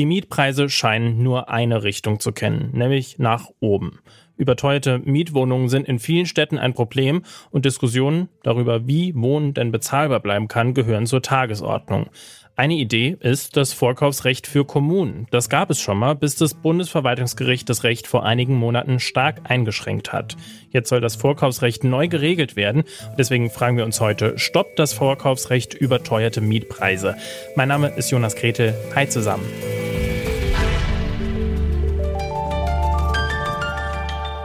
Die Mietpreise scheinen nur eine Richtung zu kennen, nämlich nach oben. Überteuerte Mietwohnungen sind in vielen Städten ein Problem und Diskussionen darüber, wie Wohnen denn bezahlbar bleiben kann, gehören zur Tagesordnung. Eine Idee ist das Vorkaufsrecht für Kommunen. Das gab es schon mal, bis das Bundesverwaltungsgericht das Recht vor einigen Monaten stark eingeschränkt hat. Jetzt soll das Vorkaufsrecht neu geregelt werden. Deswegen fragen wir uns heute, stoppt das Vorkaufsrecht überteuerte Mietpreise? Mein Name ist Jonas Gretel. Hi zusammen.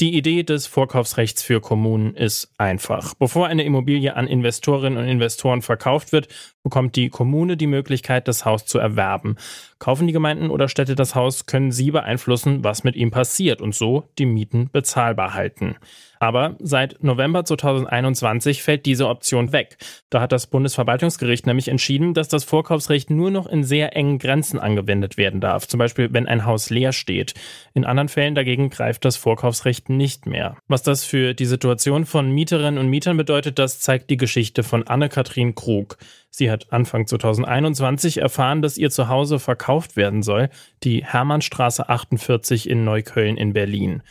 Die Idee des Vorkaufsrechts für Kommunen ist einfach. Bevor eine Immobilie an Investorinnen und Investoren verkauft wird, bekommt die Kommune die Möglichkeit, das Haus zu erwerben. Kaufen die Gemeinden oder Städte das Haus, können sie beeinflussen, was mit ihm passiert und so die Mieten bezahlbar halten. Aber seit November 2021 fällt diese Option weg. Da hat das Bundesverwaltungsgericht nämlich entschieden, dass das Vorkaufsrecht nur noch in sehr engen Grenzen angewendet werden darf. Zum Beispiel, wenn ein Haus leer steht. In anderen Fällen dagegen greift das Vorkaufsrecht nicht mehr. Was das für die Situation von Mieterinnen und Mietern bedeutet, das zeigt die Geschichte von Anne-Kathrin Krug. Sie hat Anfang 2021 erfahren, dass ihr Zuhause verkauft werden soll, die Hermannstraße 48 in Neukölln in Berlin.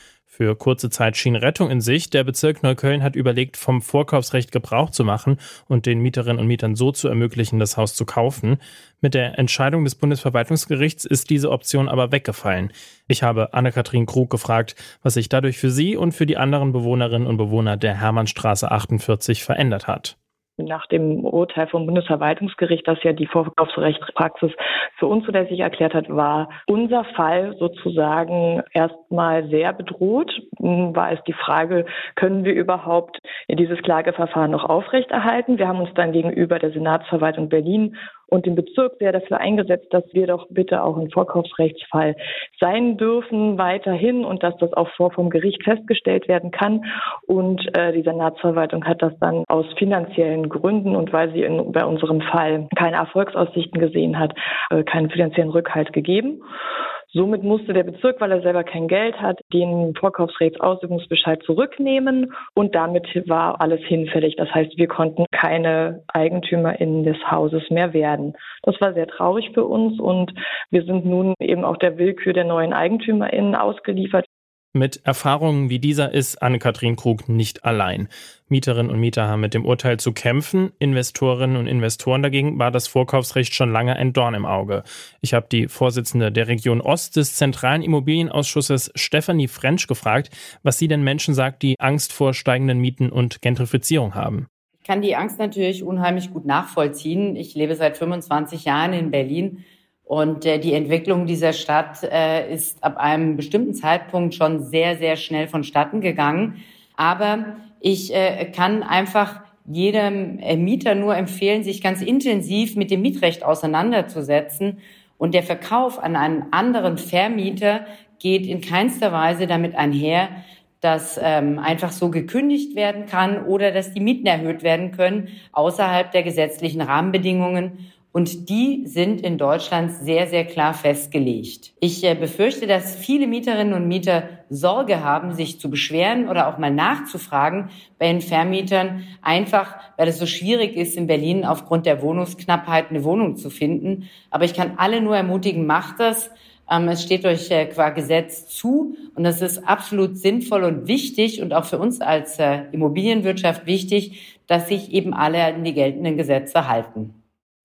Für kurze Zeit schien Rettung in Sicht. Der Bezirk Neukölln hat überlegt, vom Vorkaufsrecht Gebrauch zu machen und den Mieterinnen und Mietern so zu ermöglichen, das Haus zu kaufen. Mit der Entscheidung des Bundesverwaltungsgerichts ist diese Option aber weggefallen. Ich habe Anne-Kathrin Krug gefragt, was sich dadurch für sie und für die anderen Bewohnerinnen und Bewohner der Hermannstraße 48 verändert hat nach dem Urteil vom Bundesverwaltungsgericht, das ja die Vorkaufsrechtspraxis für unzulässig erklärt hat, war unser Fall sozusagen erstmal sehr bedroht. War es die Frage, können wir überhaupt dieses Klageverfahren noch aufrechterhalten? Wir haben uns dann gegenüber der Senatsverwaltung Berlin und dem Bezirk sehr dafür eingesetzt, dass wir doch bitte auch ein Vorkaufsrechtsfall sein dürfen weiterhin und dass das auch vor vom Gericht festgestellt werden kann. Und äh, die Senatsverwaltung hat das dann aus finanziellen Gründen und weil sie in, bei unserem Fall keine Erfolgsaussichten gesehen hat, äh, keinen finanziellen Rückhalt gegeben. Somit musste der Bezirk, weil er selber kein Geld hat, den Vorkaufsrechtsausübungsbescheid zurücknehmen und damit war alles hinfällig. Das heißt, wir konnten keine EigentümerInnen des Hauses mehr werden. Das war sehr traurig für uns und wir sind nun eben auch der Willkür der neuen EigentümerInnen ausgeliefert. Mit Erfahrungen wie dieser ist Anne-Kathrin Krug nicht allein. Mieterinnen und Mieter haben mit dem Urteil zu kämpfen. Investorinnen und Investoren dagegen war das Vorkaufsrecht schon lange ein Dorn im Auge. Ich habe die Vorsitzende der Region Ost des Zentralen Immobilienausschusses Stephanie French gefragt, was sie den Menschen sagt, die Angst vor steigenden Mieten und Gentrifizierung haben. Ich kann die Angst natürlich unheimlich gut nachvollziehen. Ich lebe seit 25 Jahren in Berlin und äh, die Entwicklung dieser Stadt äh, ist ab einem bestimmten Zeitpunkt schon sehr, sehr schnell vonstatten gegangen. Aber ich äh, kann einfach jedem äh, Mieter nur empfehlen, sich ganz intensiv mit dem Mietrecht auseinanderzusetzen. Und der Verkauf an einen anderen Vermieter geht in keinster Weise damit einher, dass ähm, einfach so gekündigt werden kann oder dass die Mieten erhöht werden können außerhalb der gesetzlichen Rahmenbedingungen. Und die sind in Deutschland sehr, sehr klar festgelegt. Ich äh, befürchte, dass viele Mieterinnen und Mieter Sorge haben, sich zu beschweren oder auch mal nachzufragen bei den Vermietern, einfach weil es so schwierig ist, in Berlin aufgrund der Wohnungsknappheit eine Wohnung zu finden. Aber ich kann alle nur ermutigen, macht das. Ähm, es steht euch äh, qua Gesetz zu und das ist absolut sinnvoll und wichtig und auch für uns als äh, Immobilienwirtschaft wichtig, dass sich eben alle an die geltenden Gesetze halten.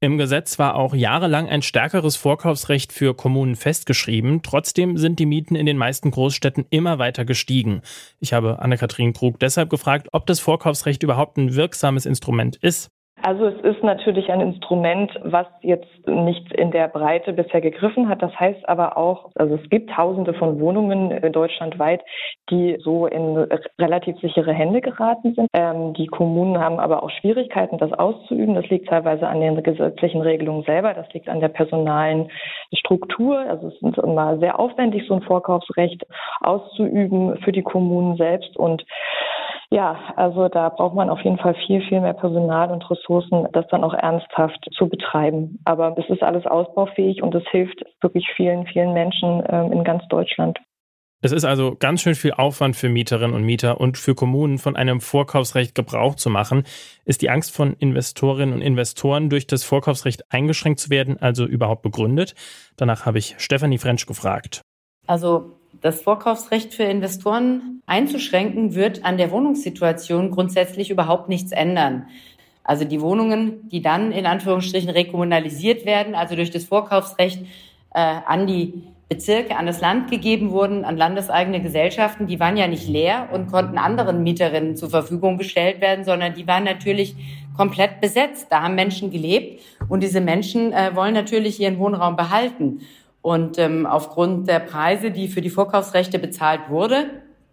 Im Gesetz war auch jahrelang ein stärkeres Vorkaufsrecht für Kommunen festgeschrieben. Trotzdem sind die Mieten in den meisten Großstädten immer weiter gestiegen. Ich habe Anne-Kathrin Krug deshalb gefragt, ob das Vorkaufsrecht überhaupt ein wirksames Instrument ist. Also es ist natürlich ein Instrument, was jetzt nicht in der Breite bisher gegriffen hat. Das heißt aber auch, also es gibt Tausende von Wohnungen äh, deutschlandweit, die so in relativ sichere Hände geraten sind. Ähm, die Kommunen haben aber auch Schwierigkeiten, das auszuüben. Das liegt teilweise an den gesetzlichen Regelungen selber. Das liegt an der personalen Struktur. Also es ist immer sehr aufwendig, so ein Vorkaufsrecht auszuüben für die Kommunen selbst und ja, also da braucht man auf jeden Fall viel, viel mehr Personal und Ressourcen, das dann auch ernsthaft zu betreiben. Aber es ist alles ausbaufähig und es hilft wirklich vielen, vielen Menschen ähm, in ganz Deutschland. Es ist also ganz schön viel Aufwand für Mieterinnen und Mieter und für Kommunen von einem Vorkaufsrecht Gebrauch zu machen. Ist die Angst von Investorinnen und Investoren durch das Vorkaufsrecht eingeschränkt zu werden also überhaupt begründet? Danach habe ich Stefanie Frensch gefragt. Also das Vorkaufsrecht für Investoren einzuschränken, wird an der Wohnungssituation grundsätzlich überhaupt nichts ändern. Also die Wohnungen, die dann in Anführungsstrichen rekommunalisiert werden, also durch das Vorkaufsrecht äh, an die Bezirke, an das Land gegeben wurden, an landeseigene Gesellschaften, die waren ja nicht leer und konnten anderen Mieterinnen zur Verfügung gestellt werden, sondern die waren natürlich komplett besetzt. Da haben Menschen gelebt und diese Menschen äh, wollen natürlich ihren Wohnraum behalten. Und ähm, aufgrund der Preise, die für die Vorkaufsrechte bezahlt wurde,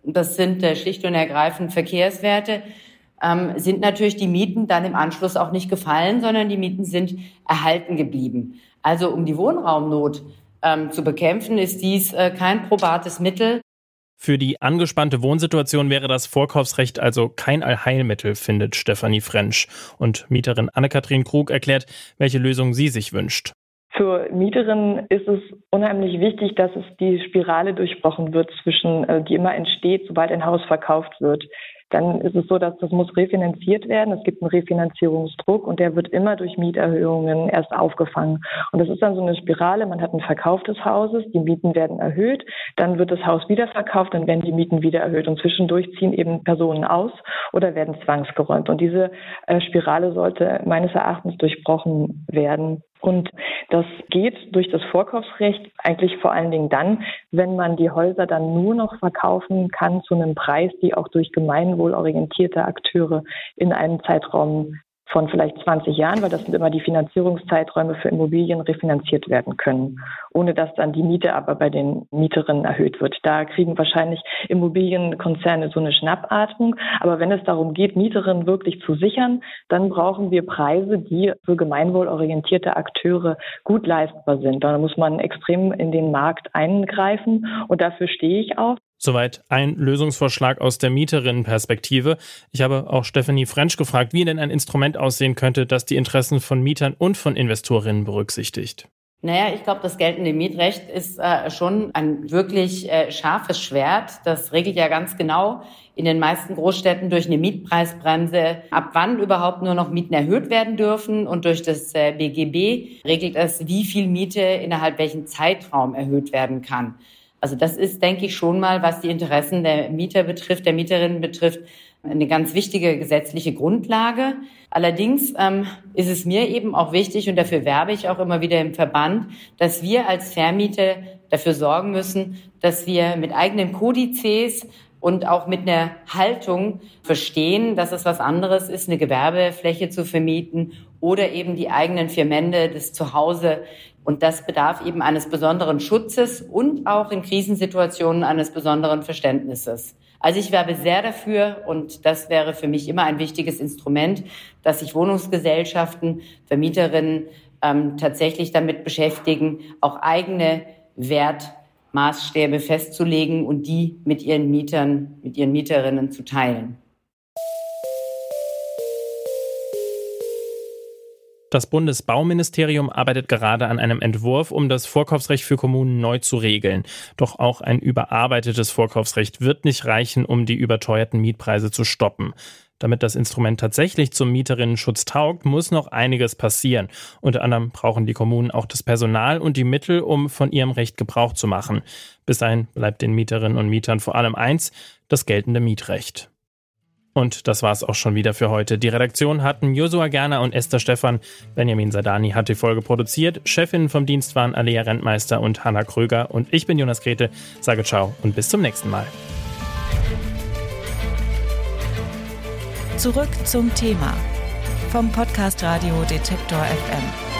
das sind äh, schlicht und ergreifend Verkehrswerte, ähm, sind natürlich die Mieten dann im Anschluss auch nicht gefallen, sondern die Mieten sind erhalten geblieben. Also um die Wohnraumnot ähm, zu bekämpfen, ist dies äh, kein probates Mittel. Für die angespannte Wohnsituation wäre das Vorkaufsrecht also kein Allheilmittel, findet Stefanie Frensch. Und Mieterin Anne-Kathrin Krug erklärt, welche Lösung sie sich wünscht. Zur Mieterin ist es unheimlich wichtig, dass es die Spirale durchbrochen wird zwischen, äh, die immer entsteht, sobald ein Haus verkauft wird dann ist es so, dass das muss refinanziert werden. Es gibt einen Refinanzierungsdruck und der wird immer durch Mieterhöhungen erst aufgefangen. Und das ist dann so eine Spirale. Man hat einen Verkauf des Hauses, die Mieten werden erhöht, dann wird das Haus wieder verkauft, dann werden die Mieten wieder erhöht und zwischendurch ziehen eben Personen aus oder werden zwangsgeräumt. Und diese äh, Spirale sollte meines Erachtens durchbrochen werden. Und das geht durch das Vorkaufsrecht eigentlich vor allen Dingen dann, wenn man die Häuser dann nur noch verkaufen kann zu einem Preis, die auch durch gemeinwohlorientierte Akteure in einem Zeitraum von vielleicht 20 Jahren, weil das sind immer die Finanzierungszeiträume für Immobilien refinanziert werden können, ohne dass dann die Miete aber bei den Mieterinnen erhöht wird. Da kriegen wahrscheinlich Immobilienkonzerne so eine Schnappatmung. Aber wenn es darum geht, Mieterinnen wirklich zu sichern, dann brauchen wir Preise, die für gemeinwohlorientierte Akteure gut leistbar sind. Da muss man extrem in den Markt eingreifen und dafür stehe ich auch. Soweit ein Lösungsvorschlag aus der Mieterinnenperspektive. Ich habe auch Stephanie French gefragt, wie denn ein Instrument aussehen könnte, das die Interessen von Mietern und von Investorinnen berücksichtigt. Naja, ich glaube, das geltende Mietrecht ist äh, schon ein wirklich äh, scharfes Schwert. Das regelt ja ganz genau in den meisten Großstädten durch eine Mietpreisbremse, ab wann überhaupt nur noch Mieten erhöht werden dürfen. Und durch das äh, BGB regelt es, wie viel Miete innerhalb welchen Zeitraum erhöht werden kann. Also das ist, denke ich, schon mal, was die Interessen der Mieter betrifft, der Mieterinnen betrifft, eine ganz wichtige gesetzliche Grundlage. Allerdings ähm, ist es mir eben auch wichtig, und dafür werbe ich auch immer wieder im Verband, dass wir als Vermieter dafür sorgen müssen, dass wir mit eigenen Kodizes und auch mit einer Haltung verstehen, dass es was anderes ist, eine Gewerbefläche zu vermieten oder eben die eigenen vier Wände, das Zuhause und das bedarf eben eines besonderen Schutzes und auch in Krisensituationen eines besonderen Verständnisses. Also ich werbe sehr dafür und das wäre für mich immer ein wichtiges Instrument, dass sich Wohnungsgesellschaften, Vermieterinnen ähm, tatsächlich damit beschäftigen, auch eigene Wertmaßstäbe festzulegen und die mit ihren Mietern, mit ihren Mieterinnen zu teilen. Das Bundesbauministerium arbeitet gerade an einem Entwurf, um das Vorkaufsrecht für Kommunen neu zu regeln. Doch auch ein überarbeitetes Vorkaufsrecht wird nicht reichen, um die überteuerten Mietpreise zu stoppen. Damit das Instrument tatsächlich zum Mieterinnenschutz taugt, muss noch einiges passieren. Unter anderem brauchen die Kommunen auch das Personal und die Mittel, um von ihrem Recht Gebrauch zu machen. Bis dahin bleibt den Mieterinnen und Mietern vor allem eins, das geltende Mietrecht. Und das war's auch schon wieder für heute. Die Redaktion hatten Josua Gerner und Esther Stephan. Benjamin Sadani hat die Folge produziert. Chefinnen vom Dienst waren Alea Rentmeister und Hanna Kröger. Und ich bin Jonas Grete. Sage ciao und bis zum nächsten Mal. Zurück zum Thema vom Podcast Radio Detektor FM.